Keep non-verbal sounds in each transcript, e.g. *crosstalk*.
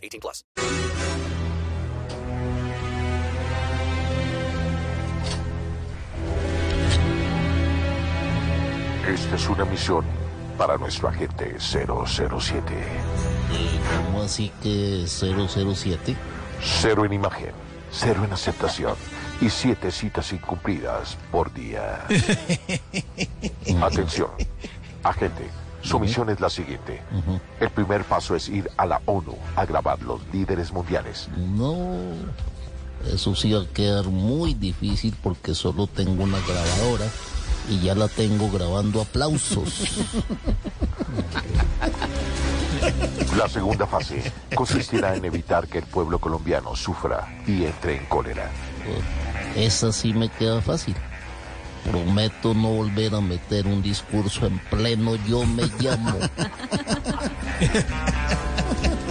18 plus. Esta es una misión para nuestro agente 007. ¿Y cómo así que 007? Cero en imagen, cero en aceptación y siete citas incumplidas por día. *laughs* Atención, agente. Su misión es la siguiente. El primer paso es ir a la ONU a grabar los líderes mundiales. No, eso sí va a quedar muy difícil porque solo tengo una grabadora y ya la tengo grabando aplausos. *laughs* La segunda fase consistirá en evitar que el pueblo colombiano sufra y entre en cólera. Esa sí me queda fácil. Prometo no volver a meter un discurso en pleno yo me llamo. *laughs*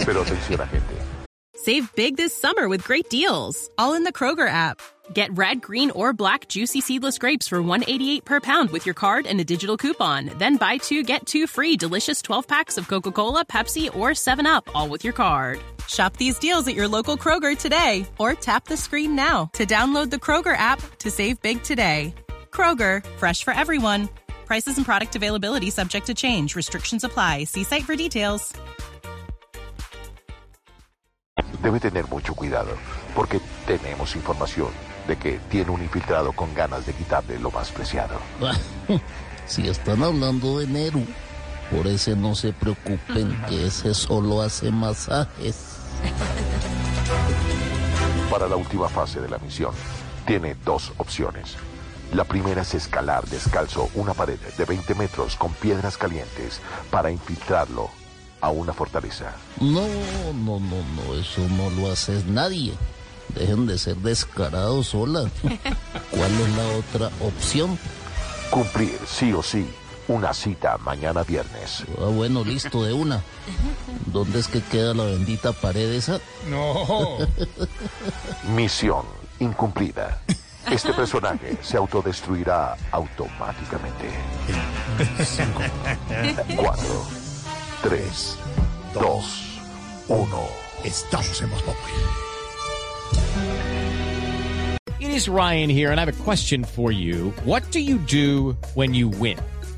Pero atención, agente. Save big this summer with great deals, all in the Kroger app. Get red, green, or black juicy seedless grapes for 188 per pound with your card and a digital coupon. Then buy two get two free delicious 12 packs of Coca-Cola, Pepsi, or 7-Up all with your card. Shop these deals at your local Kroger today or tap the screen now to download the Kroger app to save big today. Kroger, fresh for everyone. Prices and product availability subject to change. Restrictions apply. See site for details. Debe tener mucho cuidado, porque tenemos información de que tiene un infiltrado con ganas de quitarle lo más preciado. *laughs* si están hablando de Neru, por ese no se preocupen que ese solo hace masajes. Para la última fase de la misión, tiene dos opciones. La primera es escalar descalzo una pared de 20 metros con piedras calientes para infiltrarlo a una fortaleza. No, no, no, no, eso no lo hace nadie. Dejen de ser descarados sola. *laughs* ¿Cuál es la otra opción? Cumplir sí o sí una cita mañana viernes. Ah, bueno, listo, de una. ¿Dónde es que queda la bendita pared esa? No. *laughs* Misión incumplida. Este personaje se autodestruirá automáticamente. Cuatro, tres, dos, uno. Estamos en Voz. It is Ryan here, and I have a question for you. What do you do when you win?